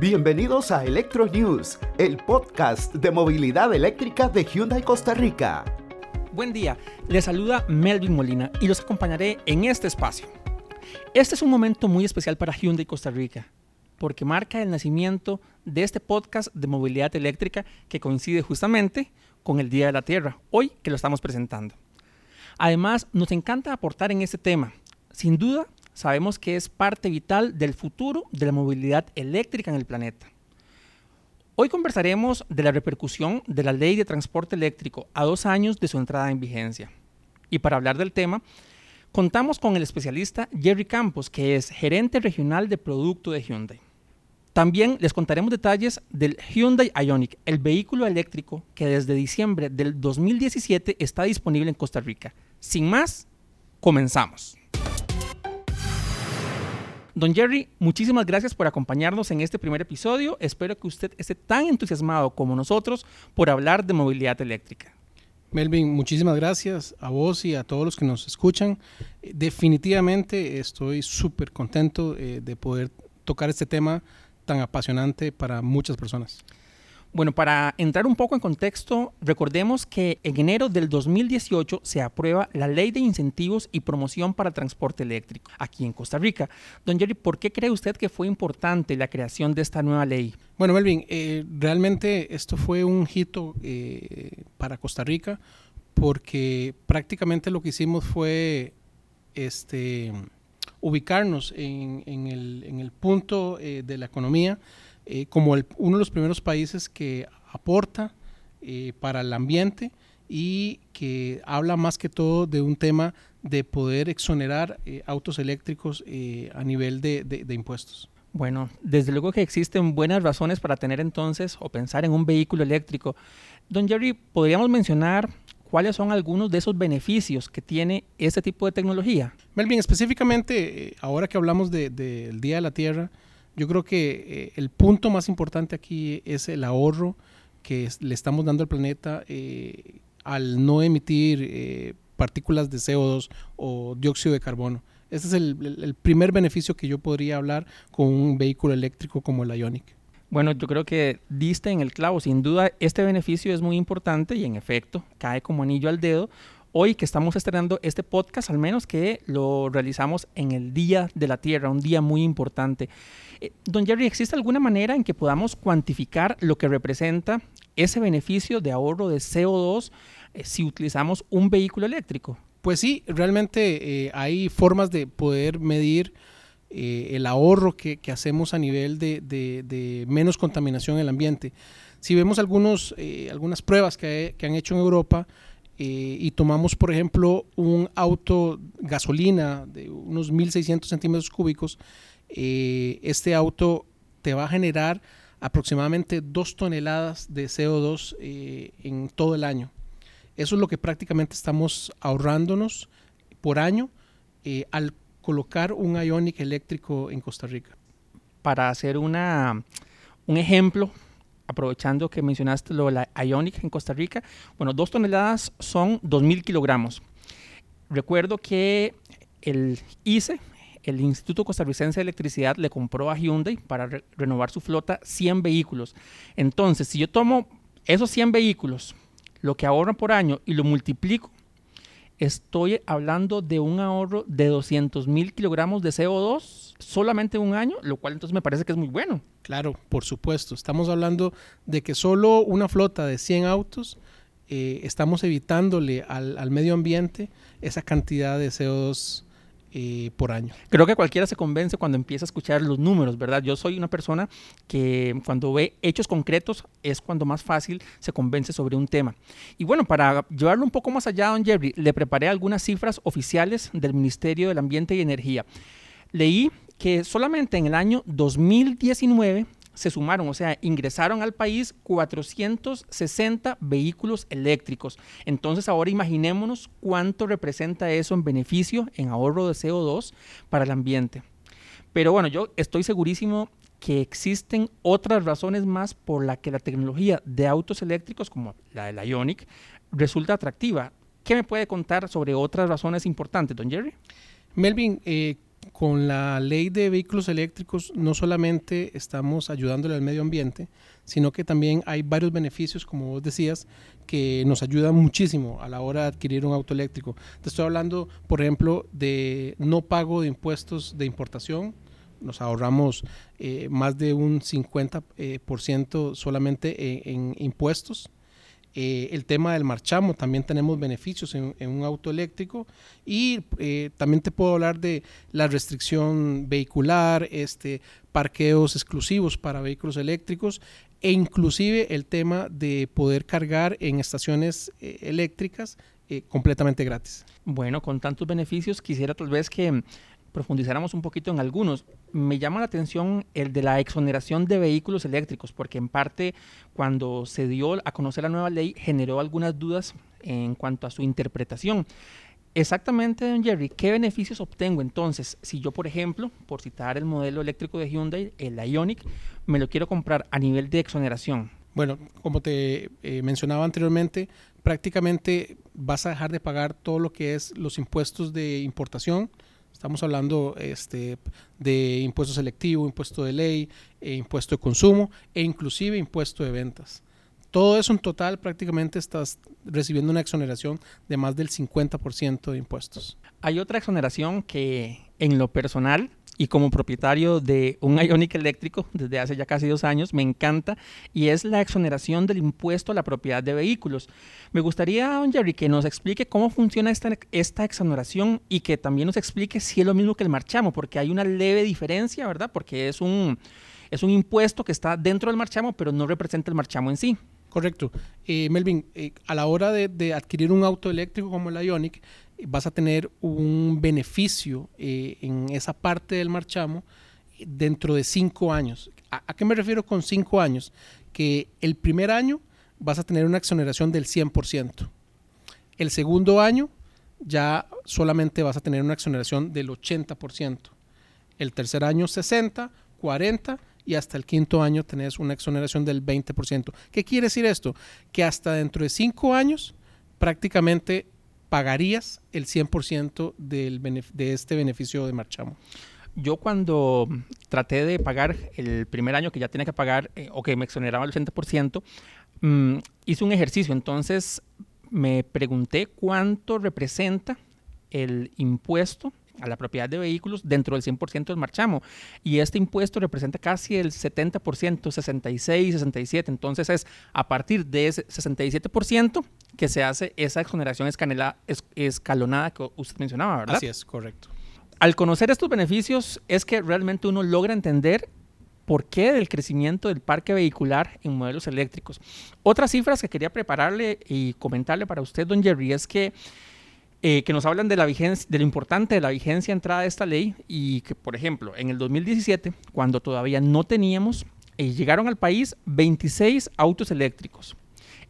Bienvenidos a Electro News, el podcast de movilidad eléctrica de Hyundai Costa Rica. Buen día, les saluda Melvin Molina y los acompañaré en este espacio. Este es un momento muy especial para Hyundai Costa Rica, porque marca el nacimiento de este podcast de movilidad eléctrica que coincide justamente con el Día de la Tierra, hoy que lo estamos presentando. Además, nos encanta aportar en este tema. Sin duda, sabemos que es parte vital del futuro de la movilidad eléctrica en el planeta. Hoy conversaremos de la repercusión de la ley de transporte eléctrico a dos años de su entrada en vigencia. Y para hablar del tema, contamos con el especialista Jerry Campos, que es gerente regional de producto de Hyundai. También les contaremos detalles del Hyundai Ioniq, el vehículo eléctrico que desde diciembre del 2017 está disponible en Costa Rica. Sin más, comenzamos. Don Jerry, muchísimas gracias por acompañarnos en este primer episodio. Espero que usted esté tan entusiasmado como nosotros por hablar de movilidad eléctrica. Melvin, muchísimas gracias a vos y a todos los que nos escuchan. Definitivamente estoy súper contento eh, de poder tocar este tema tan apasionante para muchas personas. Bueno, para entrar un poco en contexto, recordemos que en enero del 2018 se aprueba la Ley de Incentivos y Promoción para el Transporte Eléctrico aquí en Costa Rica. Don Jerry, ¿por qué cree usted que fue importante la creación de esta nueva ley? Bueno, Melvin, eh, realmente esto fue un hito eh, para Costa Rica porque prácticamente lo que hicimos fue este, ubicarnos en, el, punto eh, de la economía eh, como uno de los primeros países que aporta eh, para el ambiente y que habla más que todo de un tema de poder exonerar eh, autos eléctricos a nivel de, de, impuestos. Bueno, desde luego que existen buenas razones para tener entonces o pensar en un vehículo eléctrico. Don Jerry, ¿podríamos mencionar cuáles son algunos de esos beneficios que tiene este tipo de tecnología? Melvin, específicamente, ahora que hablamos del Día de la Tierra, yo creo que eh, el punto más importante aquí es el ahorro que le estamos dando al planeta eh, al no emitir eh, partículas de CO2 o dióxido de carbono. Ese es el, primer beneficio que yo podría hablar con un vehículo eléctrico como el Ionic. Bueno, yo creo que diste en el clavo. Sin duda, este beneficio es muy importante y en efecto cae como anillo al dedo hoy que estamos estrenando este podcast, al menos que lo realizamos en el Día de la Tierra, un día muy importante. Eh, don Jerry, ¿existe alguna manera en que podamos cuantificar lo que representa ese beneficio de ahorro de CO2 eh, si utilizamos un vehículo eléctrico? Pues sí, realmente eh, hay formas de poder medir el ahorro que, hacemos a nivel de, menos contaminación en el ambiente. Si vemos algunos, algunas pruebas que, que han hecho en Europa, eh, y tomamos, por ejemplo, un auto gasolina de unos 1600 centímetros cúbicos, eh, este auto te va a generar aproximadamente 2 toneladas de CO2 eh, en todo el año. Eso es lo que prácticamente estamos ahorrándonos por año al colocar un Ionic eléctrico en Costa Rica. Para hacer una, un ejemplo, aprovechando que mencionaste lo de la Ionic en Costa Rica, bueno, dos toneladas son 2.000 kilogramos. Recuerdo que el ICE, el Instituto Costarricense de Electricidad, le compró a Hyundai para renovar su flota 100 vehículos. Entonces, si yo tomo esos 100 vehículos, lo que ahorran por año, y lo multiplico estoy hablando de un ahorro de 200 mil kilogramos de CO2 solamente un año, lo cual entonces me parece que es muy bueno. Claro, por supuesto. Estamos hablando de que solo una flota de 100 autos eh, estamos evitándole al, al, medio ambiente esa cantidad de CO2 eh, por año. Creo que cualquiera se convence cuando empieza a escuchar los números, ¿verdad? Yo soy una persona que cuando ve hechos concretos es cuando más fácil se convence sobre un tema. Y bueno, para llevarlo un poco más allá, don Jerry, le preparé algunas cifras oficiales del Ministerio del Ambiente y Energía. Leí que solamente en el año 2019 se sumaron, o sea, ingresaron al país 460 vehículos eléctricos. Entonces ahora imaginémonos cuánto representa eso en beneficio, en ahorro de CO2 para el ambiente. Pero bueno, yo estoy segurísimo que existen otras razones más por la que la tecnología de autos eléctricos, como la de la Ionic, resulta atractiva. ¿Qué me puede contar sobre otras razones importantes, don Jerry? Melvin, eh, con la ley de vehículos eléctricos no solamente estamos ayudándole al medio ambiente, sino que también hay varios beneficios, como vos decías, que nos ayudan muchísimo a la hora de adquirir un auto eléctrico. Te estoy hablando, por ejemplo, de no pago de impuestos de importación. Nos ahorramos eh, más de un 50% eh, por ciento solamente en impuestos eh, el tema del marchamo, también tenemos beneficios en, un auto eléctrico y eh, también te puedo hablar de la restricción vehicular, este, parqueos exclusivos para vehículos eléctricos e inclusive el tema de poder cargar en estaciones eh, eléctricas completamente gratis. Bueno, con tantos beneficios quisiera tal vez que profundizáramos un poquito en algunos. Me llama la atención el de la exoneración de vehículos eléctricos, porque en parte cuando se dio a conocer la nueva ley generó algunas dudas en cuanto a su interpretación. Exactamente, don Jerry, ¿qué beneficios obtengo entonces si yo, por ejemplo, por citar el modelo eléctrico de Hyundai, el Ionic, me lo quiero comprar a nivel de exoneración? Bueno, como te eh, mencionaba anteriormente, prácticamente vas a dejar de pagar todo lo que es los impuestos de importación, Estamos hablando este, de impuesto selectivo, impuesto de ley, e impuesto de consumo e inclusive impuesto de ventas. Todo eso en total prácticamente estás recibiendo una exoneración de más del 50% de impuestos. Hay otra exoneración que en lo personal y como propietario de un Ionic eléctrico desde hace ya casi dos años, me encanta y es la exoneración del impuesto a la propiedad de vehículos. Me gustaría, don Jerry, que nos explique cómo funciona esta, esta exoneración y que también nos explique si es lo mismo que el marchamo, porque hay una leve diferencia, ¿verdad? Porque es un, es un impuesto que está dentro del marchamo, pero no representa el marchamo en sí. Correcto. Eh, Melvin, eh, a la hora de, de, adquirir un auto eléctrico como el Ionic, vas a tener un beneficio eh, en esa parte del marchamo dentro de cinco años. ¿A, qué me refiero con cinco años? Que el primer año vas a tener una exoneración del 100%. El segundo año ya solamente vas a tener una exoneración del 80%. El tercer año 60, 40 y hasta el quinto año tenés una exoneración del 20%. ¿Qué quiere decir esto? Que hasta dentro de cinco años prácticamente pagarías el 100% del de este beneficio de marchamo? Yo cuando traté de pagar el primer año que ya tenía que pagar eh, o que me exoneraba el 80%, mm, hice un ejercicio. Entonces me pregunté cuánto representa el impuesto a la propiedad de vehículos dentro del 100% del marchamo. Y este impuesto representa casi el 70%, 66, 67. Entonces es a partir de ese 67% que se hace esa exoneración escalonada que usted mencionaba, ¿verdad? Así es, correcto. Al conocer estos beneficios es que realmente uno logra entender por qué del crecimiento del parque vehicular en modelos eléctricos. Otras cifras que quería prepararle y comentarle para usted, don Jerry, es que eh, que nos hablan de la vigencia, de lo importante de la vigencia entrada de esta ley y que, por ejemplo, en el 2017, cuando todavía no teníamos, eh, llegaron al país 26 autos eléctricos.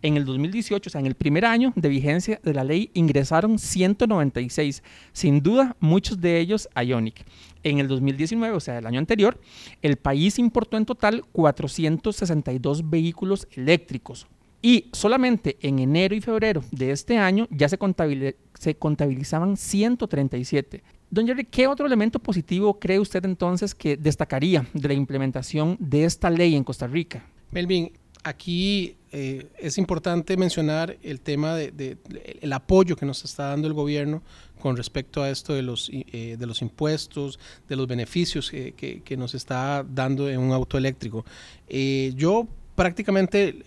En el 2018, o sea, en el primer año de vigencia de la ley, ingresaron 196, sin duda muchos de ellos Ionic. En el 2019, o sea, el año anterior, el país importó en total 462 vehículos eléctricos, y solamente en enero y febrero de este año ya se, contabilizaban 137. Don Jerry, ¿qué otro elemento positivo cree usted entonces que destacaría de la implementación de esta ley en Costa Rica? Melvin, aquí eh, es importante mencionar el tema de, el apoyo que nos está dando el gobierno con respecto a esto de los, eh, de los impuestos, de los beneficios que, que, nos está dando en un auto eléctrico. Eh, yo prácticamente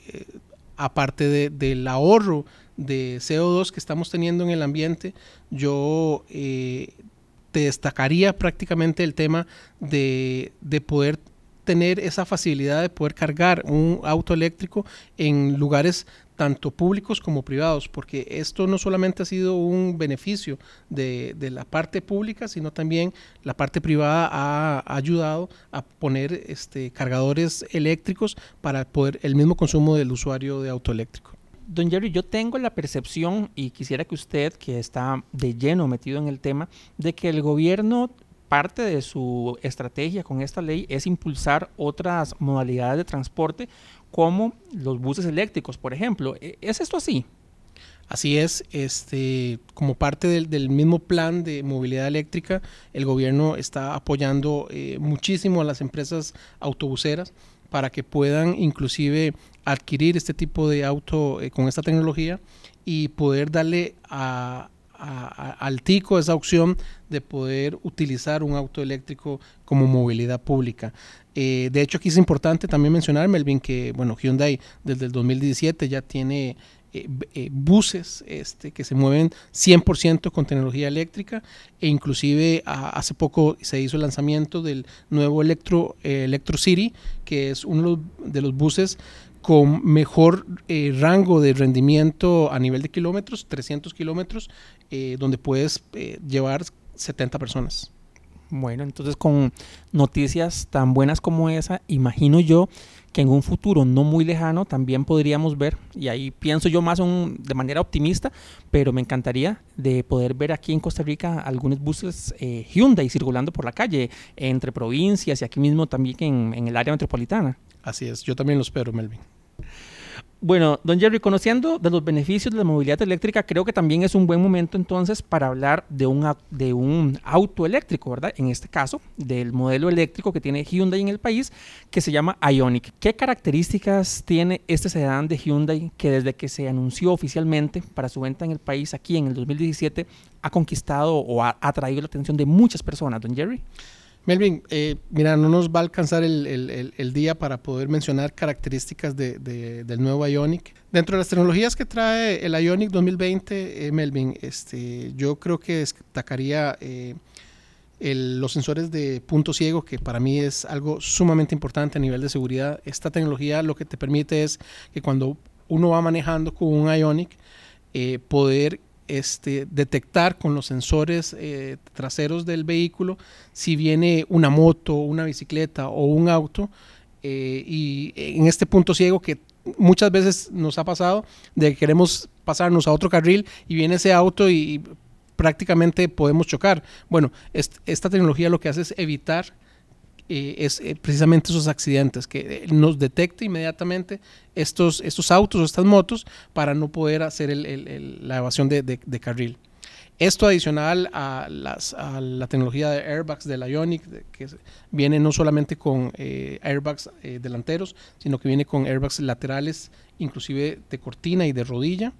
aparte del ahorro de CO2 que estamos teniendo en el ambiente, yo eh, te destacaría prácticamente el tema de, de poder tener esa facilidad de poder cargar un auto eléctrico en lugares tanto públicos como privados, porque esto no solamente ha sido un beneficio de, la parte pública, sino también la parte privada ha, ayudado a poner este, cargadores eléctricos para poder el mismo consumo del usuario de auto eléctrico. Don Jerry, yo tengo la percepción y quisiera que usted, que está de lleno metido en el tema, de que el gobierno parte de su estrategia con esta ley es impulsar otras modalidades de transporte como los buses eléctricos, por ejemplo. ¿E-, ¿Es esto así? Así es, este, como parte del, mismo plan de movilidad eléctrica, el gobierno está apoyando eh, muchísimo a las empresas autobuseras para que puedan inclusive adquirir este tipo de auto eh, con esta tecnología y poder darle al TICO esa opción de poder utilizar un auto eléctrico como movilidad pública. Eh, de hecho, aquí es importante también mencionar, Melvin, que bueno, Hyundai desde el 2017 ya tiene eh, eh, buses este, que se mueven 100% con tecnología eléctrica e inclusive hace poco se hizo el lanzamiento del nuevo Electro, Electro City, que es uno de los buses con mejor rango de rendimiento a nivel de kilómetros, 300 kilómetros, donde puedes llevar 70 personas. Bueno, entonces con noticias tan buenas como esa, imagino yo que en un futuro no muy lejano también podríamos ver, y ahí pienso yo más de manera optimista, pero me encantaría de poder ver aquí en Costa Rica algunos buses eh, Hyundai circulando por la calle entre provincias y aquí mismo también en el área metropolitana. Así es, yo también lo espero, Melvin. Bueno, don Jerry, conociendo de los beneficios de la movilidad eléctrica, creo que también es un buen momento entonces para hablar de un, de un auto eléctrico, ¿verdad? En este caso, del modelo eléctrico que tiene Hyundai en el país, que se llama Ionic. ¿Qué características tiene este sedán de Hyundai que desde que se anunció oficialmente para su venta en el país aquí en el 2017 ha conquistado o ha atraído la atención de muchas personas, don Jerry? Melvin, eh, mira, no nos va a alcanzar el, día para poder mencionar características del nuevo Ionic. Dentro de las tecnologías que trae el Ionic 2020, eh, Melvin, este, yo creo que destacaría eh, los sensores de punto ciego, que para mí es algo sumamente importante a nivel de seguridad. Esta tecnología lo que te permite es que cuando uno va manejando con un Ionic, poder este, detectar con los sensores eh, traseros del vehículo si viene una moto, una bicicleta o un auto. Eh, y en este punto ciego que muchas veces nos ha pasado de que queremos pasarnos a otro carril y viene ese auto y, prácticamente podemos chocar. Bueno, esta tecnología lo que hace es evitar eh, es eh, precisamente esos accidentes, que eh, nos detecte inmediatamente estos, estos autos o estas motos para no poder hacer la evasión de, carril. Esto adicional a, la tecnología de airbags de la Ionic, que viene no solamente con airbags delanteros, sino que viene con airbags laterales, inclusive de cortina y de rodilla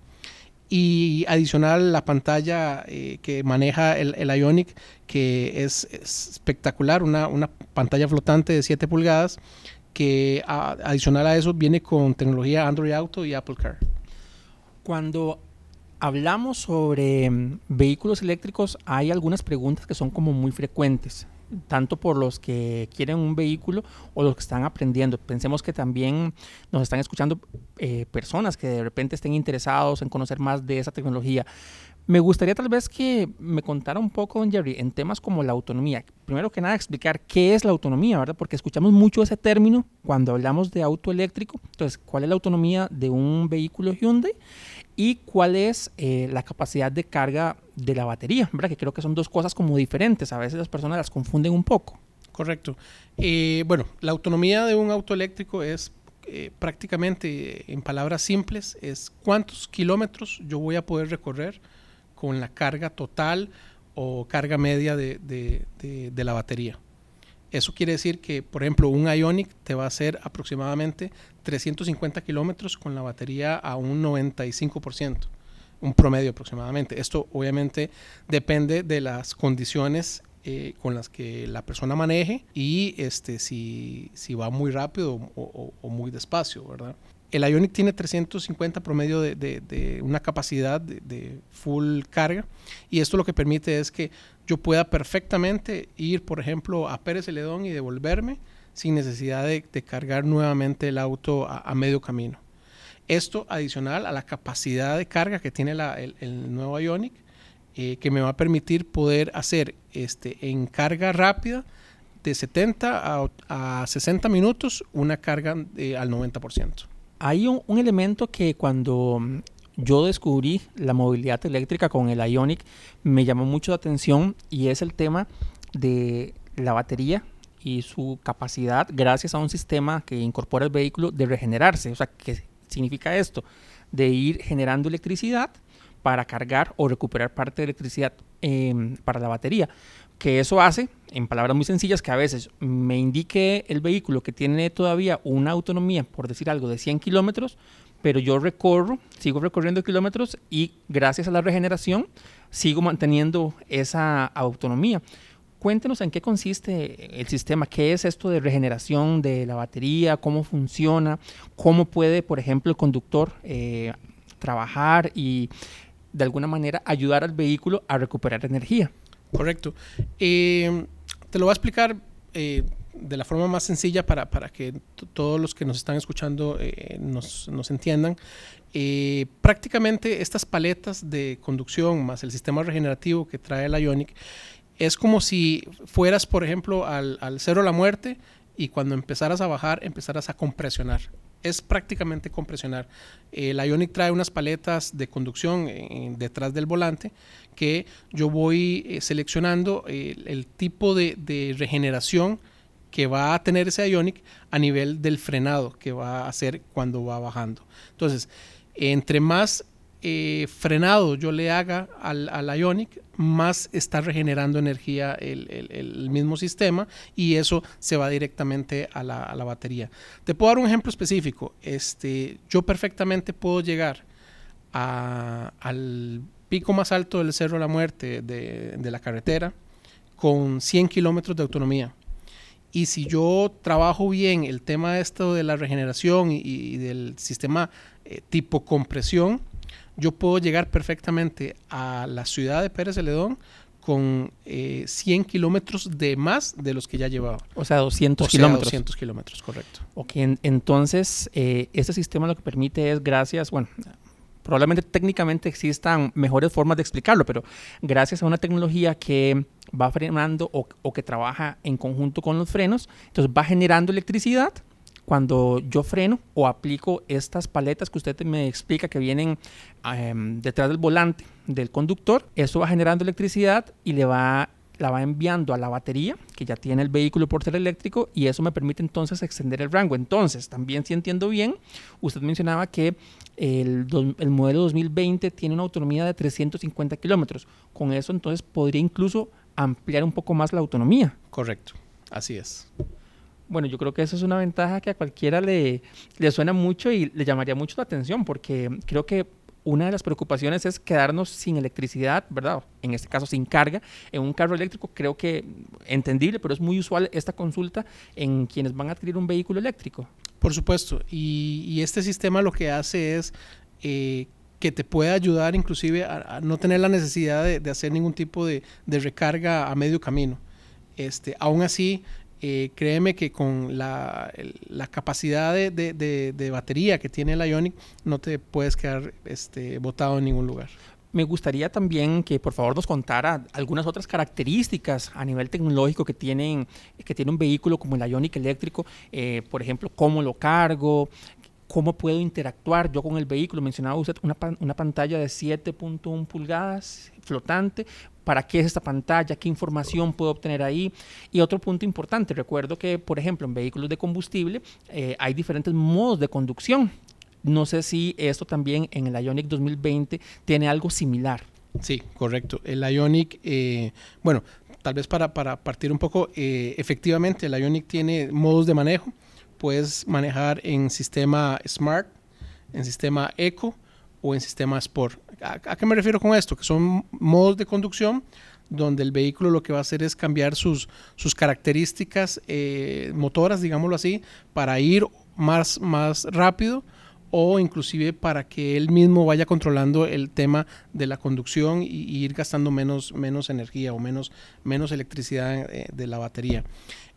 y adicional la pantalla eh, que maneja el, Ionic, que es, espectacular, una, pantalla flotante de 7 pulgadas, que adicional a eso viene con tecnología Android Auto y Apple Car. Cuando hablamos sobre mm, vehículos eléctricos, hay algunas preguntas que son como muy frecuentes tanto por los que quieren un vehículo o los que están aprendiendo. Pensemos que también nos están escuchando eh, personas que de repente estén interesados en conocer más de esa tecnología. Me gustaría tal vez que me contara un poco, don Jerry, en temas como la autonomía. Primero que nada, explicar qué es la autonomía, ¿verdad? Porque escuchamos mucho ese término cuando hablamos de auto eléctrico. Entonces, ¿cuál es la autonomía de un vehículo Hyundai? y cuál es eh, la capacidad de carga de la batería. Que creo que son dos cosas como diferentes, a veces las personas las confunden un poco. Correcto. Eh, bueno, la autonomía de un auto eléctrico es eh, prácticamente, en palabras simples, es cuántos kilómetros yo voy a poder recorrer con la carga total o carga media de, de la batería. Eso quiere decir que, por ejemplo, un Ionic te va a hacer aproximadamente 350 kilómetros con la batería a un 95%, un promedio aproximadamente. Esto obviamente depende de las condiciones eh, con las que la persona maneje y este, si, si va muy rápido o, muy despacio, ¿verdad? El Ionic tiene 350 promedio de, una capacidad de, full carga y esto lo que permite es que yo pueda perfectamente ir, por ejemplo, a Pérez Celedón y devolverme sin necesidad de, cargar nuevamente el auto a, medio camino. Esto adicional a la capacidad de carga que tiene el, nuevo Ionic, eh, que me va a permitir poder hacer este, en carga rápida de 70 a, 60 minutos una carga al 90%. Hay un, un, elemento que cuando yo descubrí la movilidad eléctrica con el Ionic, me llamó mucho la atención y es el tema de la batería y su capacidad, gracias a un sistema que incorpora el vehículo, de regenerarse. O sea, ¿qué significa esto? De ir generando electricidad para cargar o recuperar parte de electricidad em, para la batería. Que eso hace, en palabras muy sencillas, que a veces me indique el vehículo que tiene todavía una autonomía, por decir algo, de 100 kilómetros, pero yo recorro, sigo recorriendo kilómetros y gracias a la regeneración sigo manteniendo esa autonomía. Cuéntenos en qué consiste el sistema, qué es esto de regeneración de la batería, cómo funciona, cómo puede, por ejemplo, el conductor eh, trabajar y de alguna manera ayudar al vehículo a recuperar energía. Correcto. Eh, te lo voy a explicar eh, de la forma más sencilla para, para que todos los que nos están escuchando eh, nos, nos, entiendan. Prácticamente estas paletas de conducción más el sistema regenerativo que trae la Ionic es como si fueras, por ejemplo, al, al cero la muerte y cuando empezaras a bajar empezaras a compresionar. Es prácticamente compresionar. Eh, la Ionic trae unas paletas de conducción detrás del volante que yo voy seleccionando el tipo de, de regeneración que va a tener ese Ionic a nivel del frenado que va a hacer cuando va bajando. Entonces, entre más eh, frenado yo le haga al, al, Ionic, más está regenerando energía el, el, mismo sistema y eso se va directamente a la, a la, batería. Te puedo dar un ejemplo específico. Este, yo perfectamente puedo llegar al pico más alto del Cerro de la Muerte de, de la carretera con 100 kilómetros de autonomía y si yo trabajo bien el tema esto de la regeneración y, del sistema eh, tipo compresión, yo puedo llegar perfectamente a la ciudad de Pérez Celedón con 100 eh, kilómetros de más de los que ya llevaba. O sea, 200 kilómetros. 200 kilómetros, correcto. Ok, entonces eh, este sistema lo que permite es gracias, bueno, probablemente técnicamente existan mejores formas de explicarlo, pero gracias a una tecnología que va frenando o, que trabaja en conjunto con los frenos, entonces va generando electricidad cuando yo freno o aplico estas paletas que usted me explica que vienen em, detrás del volante del conductor, eso va generando electricidad y le va la va enviando a la batería que ya tiene el vehículo por ser eléctrico y eso me permite entonces extender el rango. Entonces, también si entiendo bien, usted mencionaba que el, el modelo 2020 tiene una autonomía de 350 kilómetros. Con eso entonces podría incluso ampliar un poco más la autonomía. Correcto, así es. Bueno, yo creo que eso es una ventaja que a cualquiera le, le suena mucho y le llamaría mucho la atención porque creo que una de las preocupaciones es quedarnos sin electricidad, ¿verdad? En este caso sin carga. En un carro eléctrico creo que entendible, pero es muy usual esta consulta en quienes van a adquirir un vehículo eléctrico. Por supuesto, y, este sistema lo que hace es eh, que te puede ayudar inclusive a, no tener la necesidad de, hacer ningún tipo de, de, recarga a medio camino. Este, aún así, eh, créeme que con la, la capacidad de, de, de, batería que tiene el Ionic, no te puedes quedar este, botado en ningún lugar. Me gustaría también que por favor nos contara algunas otras características a nivel tecnológico que, tienen, que tiene un vehículo como el Ionic eléctrico, eh, por ejemplo, cómo lo cargo, cómo puedo interactuar yo con el vehículo. Mencionaba usted una, una pantalla de 7.1 pulgadas flotante. ¿Para qué es esta pantalla? ¿Qué información puedo obtener ahí? Y otro punto importante, recuerdo que, por ejemplo, en vehículos de combustible eh, hay diferentes modos de conducción. No sé si esto también en el Ionic 2020 tiene algo similar. Sí, correcto. El Ionic, eh, bueno, tal vez para, para partir un poco, eh, efectivamente el Ionic tiene modos de manejo puedes manejar en sistema Smart, en sistema Eco o en sistema Sport. ¿A, qué me refiero con esto? Que son modos de conducción donde el vehículo lo que va a hacer es cambiar sus, sus características eh, motoras, digámoslo así, para ir más, más rápido o inclusive para que él mismo vaya controlando el tema de la conducción y, ir gastando menos, menos energía o menos, menos electricidad eh, de la batería.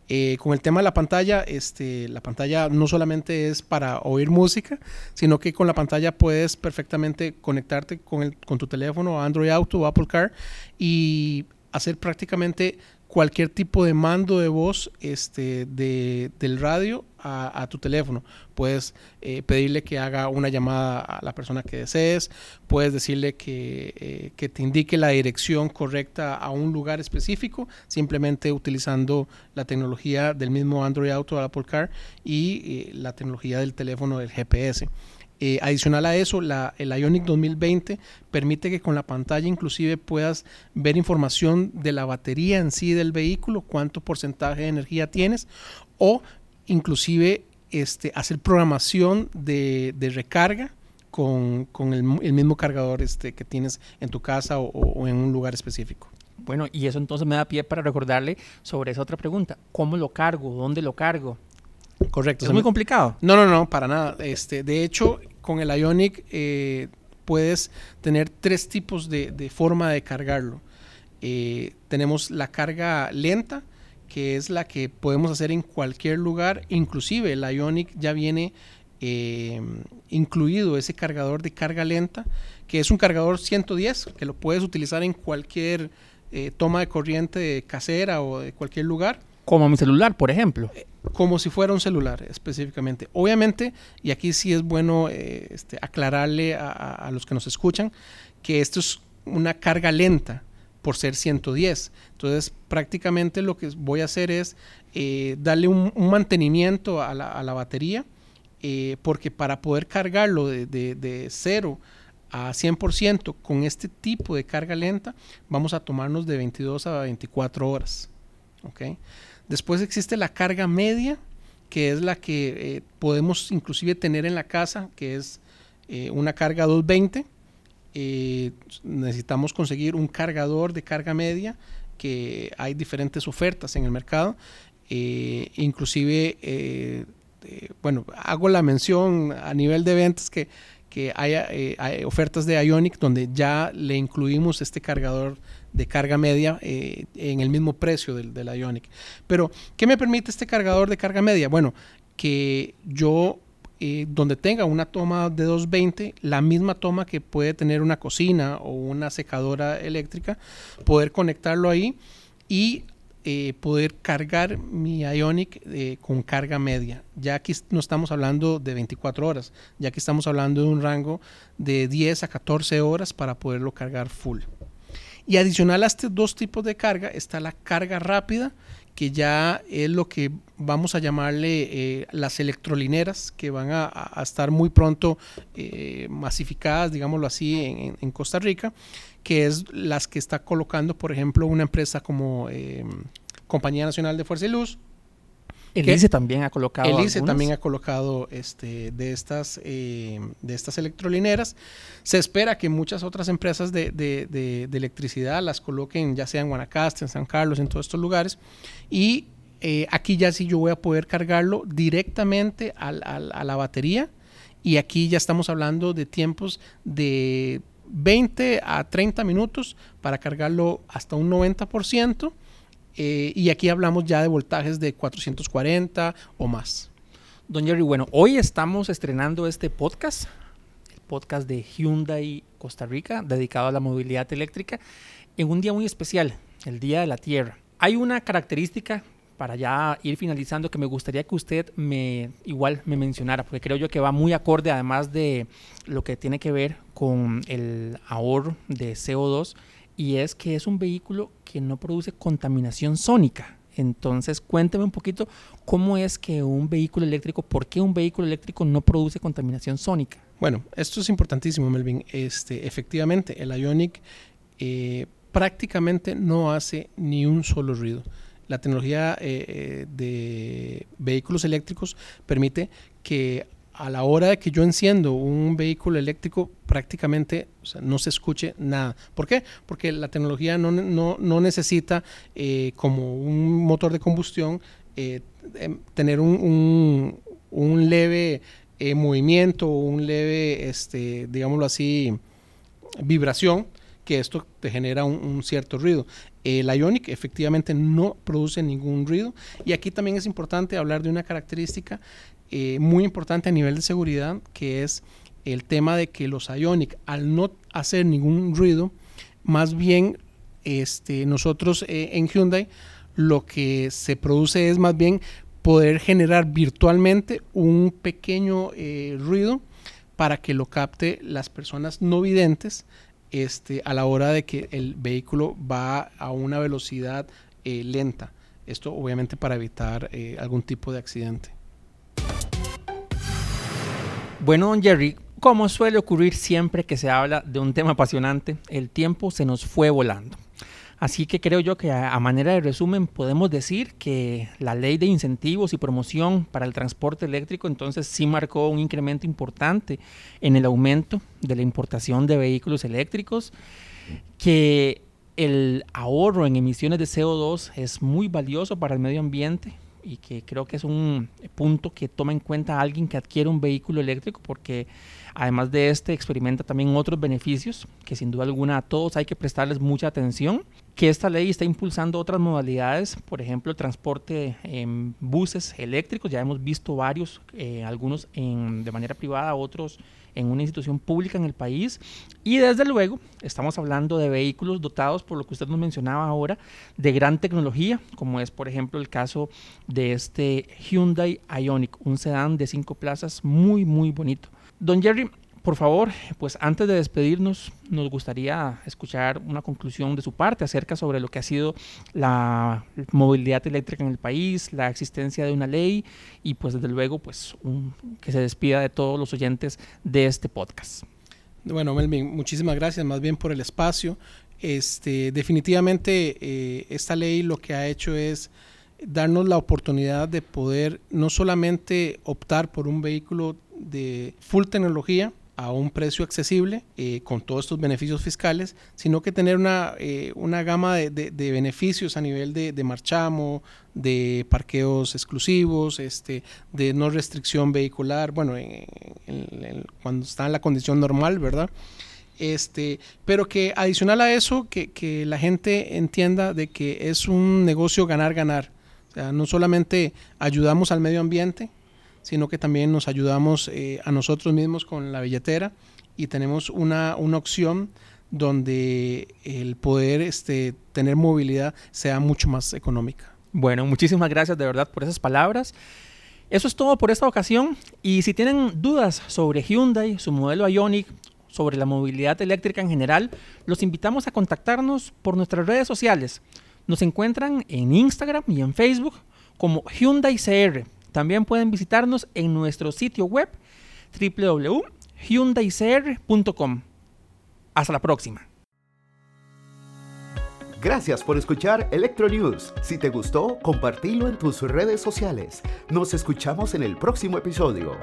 Eh, con el tema de la pantalla, este, la pantalla no solamente es para oír música, sino que con la pantalla puedes perfectamente conectarte con, el, con tu teléfono, Android Auto o Apple Car y hacer prácticamente cualquier tipo de mando de voz este, de, del radio a, tu teléfono. Puedes eh, pedirle que haga una llamada a la persona que desees, puedes decirle que, eh, que, te indique la dirección correcta a un lugar específico, simplemente utilizando la tecnología del mismo Android Auto, Apple Car y eh, la tecnología del teléfono del GPS. Eh, adicional a eso, el Ionic 2020 permite que con la pantalla inclusive puedas ver información de la batería en sí del vehículo, cuánto porcentaje de energía tienes, o inclusive este, hacer programación de, recarga con, el, mismo cargador este, que tienes en tu casa o, o en un lugar específico. Bueno, y eso entonces me da pie para recordarle sobre esa otra pregunta. ¿Cómo lo cargo? ¿Dónde lo cargo? Correcto. ¿Es muy complicado? No, no, no, para nada. Este, de hecho, con el Ionic eh, puedes tener tres tipos de, de forma de cargarlo. Eh, tenemos la carga lenta, que es la que podemos hacer en cualquier lugar. Inclusive el Ionic ya viene eh, incluido ese cargador de carga lenta, que es un cargador 110, que lo puedes utilizar en cualquier eh, toma de corriente casera o de cualquier lugar. Como mi celular, por ejemplo. Eh, como si fuera un celular específicamente. Obviamente, y aquí sí es bueno eh, este, aclararle a, los que nos escuchan, que esto es una carga lenta por ser 110. Entonces, prácticamente lo que voy a hacer es eh, darle un, mantenimiento a la, batería, porque para poder cargarlo de, de, de cero a 100% con este tipo de carga lenta, vamos a tomarnos de 22 a 24 horas. ¿okay? Después existe la carga media, que es la que eh, podemos inclusive tener en la casa, que es eh, una carga 220. Eh, necesitamos conseguir un cargador de carga media, que hay diferentes ofertas en el mercado. Inclusive, bueno, hago la mención a nivel de ventas que, que haya, hay ofertas de Ionic donde ya le incluimos este cargador de carga media eh, en el mismo precio del, del, Ionic. Pero, ¿qué me permite este cargador de carga media? Bueno, que yo, eh, donde tenga una toma de 220, la misma toma que puede tener una cocina o una secadora eléctrica, poder conectarlo ahí y eh, poder cargar mi Ionic eh, con carga media. Ya aquí no estamos hablando de 24 horas, ya aquí estamos hablando de un rango de 10 a 14 horas para poderlo cargar full. Y adicional a estos dos tipos de carga está la carga rápida, que ya es lo que vamos a llamarle eh, las electrolineras, que van a, estar muy pronto masificadas, digámoslo así, en, Costa Rica, que es las que está colocando, por ejemplo, una empresa como eh, Compañía Nacional de Fuerza y Luz, el ICE también ha colocado. El ICE también ha colocado este, de, estas, eh, de estas electrolineras. Se espera que muchas otras empresas de, de, de, de, electricidad las coloquen, ya sea en Guanacaste, en San Carlos, en todos estos lugares. Y eh, aquí ya sí yo voy a poder cargarlo directamente al, al, a la batería. Y aquí ya estamos hablando de tiempos de 20 a 30 minutos para cargarlo hasta un 90%. Eh, y aquí hablamos ya de voltajes de 440 o más. Don Jerry, bueno, hoy estamos estrenando este podcast, el podcast de Hyundai Costa Rica, dedicado a la movilidad eléctrica, en un día muy especial, el Día de la Tierra. Hay una característica para ya ir finalizando que me gustaría que usted me igual me mencionara, porque creo yo que va muy acorde además de lo que tiene que ver con el ahorro de CO2 y es que es un vehículo que no produce contaminación sónica. Entonces, cuénteme un poquito cómo es que un vehículo eléctrico, por qué un vehículo eléctrico no produce contaminación sónica. Bueno, esto es importantísimo, Melvin. Este, efectivamente, el Ionic eh, prácticamente no hace ni un solo ruido. La tecnología eh, de vehículos eléctricos permite que a la hora de que yo enciendo un vehículo eléctrico, prácticamente o no se escuche nada. ¿Por qué? Porque la tecnología no, no, no necesita, eh, como un motor de combustión, eh, tener un, un, un leve eh, movimiento, un leve, este, digámoslo así, vibración, que esto te genera un cierto ruido. El Ionic efectivamente no produce ningún ruido. Y aquí también es importante hablar de una característica eh, muy importante a nivel de seguridad, que es el tema de que los Ionic, al no hacer ningún ruido, más bien este, nosotros eh, en Hyundai lo que se produce es más bien poder generar virtualmente un pequeño eh, ruido para que lo capte las personas no videntes este, a la hora de que el vehículo va a una velocidad eh, lenta. Esto obviamente para evitar eh, algún tipo de accidente. Bueno, don Jerry, como suele ocurrir siempre que se habla de un tema apasionante, el tiempo se nos fue volando. Así que creo yo que a, manera de resumen podemos decir que la ley de incentivos y promoción para el transporte eléctrico entonces sí marcó un incremento importante en el aumento de la importación de vehículos eléctricos, que el ahorro en emisiones de CO2 es muy valioso para el medio ambiente y que creo que es un punto que toma en cuenta alguien que adquiere un vehículo eléctrico porque además de este experimenta también otros beneficios que sin duda alguna a todos hay que prestarles mucha atención que esta ley está impulsando otras modalidades, por ejemplo, el transporte en buses eléctricos, ya hemos visto varios, eh, algunos de manera privada, otros en una institución pública en el país. Y desde luego, estamos hablando de vehículos dotados, por lo que usted nos mencionaba ahora, de gran tecnología, como es, por ejemplo, el caso de este Hyundai Ioniq, un sedán de cinco plazas muy, muy bonito. Don Jerry, por favor, pues antes de despedirnos, nos gustaría escuchar una conclusión de su parte acerca sobre lo que ha sido la movilidad eléctrica en el país, la existencia de una ley y pues desde luego pues que se despida de todos los oyentes de este podcast. Bueno, Melvin, muchísimas gracias más bien por el espacio. Este, definitivamente eh, esta ley lo que ha hecho es darnos la oportunidad de poder no solamente optar por un vehículo de full tecnología, a un precio accesible eh, con todos estos beneficios fiscales, sino que tener una, eh, una gama de, de, beneficios a nivel de, de, marchamo, de parqueos exclusivos, este, de no restricción vehicular, bueno, cuando está en la condición normal, ¿verdad? Este, pero que adicional a eso, que, que la gente entienda de que es un negocio ganar-ganar. O sea, no solamente ayudamos al medio ambiente, sino que también nos ayudamos eh, a nosotros mismos con la billetera y tenemos una, una opción donde el poder este, tener movilidad sea mucho más económica. Bueno, muchísimas gracias de verdad por esas palabras. Eso es todo por esta ocasión y si tienen dudas sobre Hyundai, su modelo Ioniq, sobre la movilidad eléctrica en general, los invitamos a contactarnos por nuestras redes sociales. Nos encuentran en Instagram y en Facebook como Hyundai CR también pueden visitarnos en nuestro sitio web www.hyundaicr.com. Hasta la próxima. Gracias por escuchar Electro News. Si te gustó, compartilo en tus redes sociales. Nos escuchamos en el próximo episodio.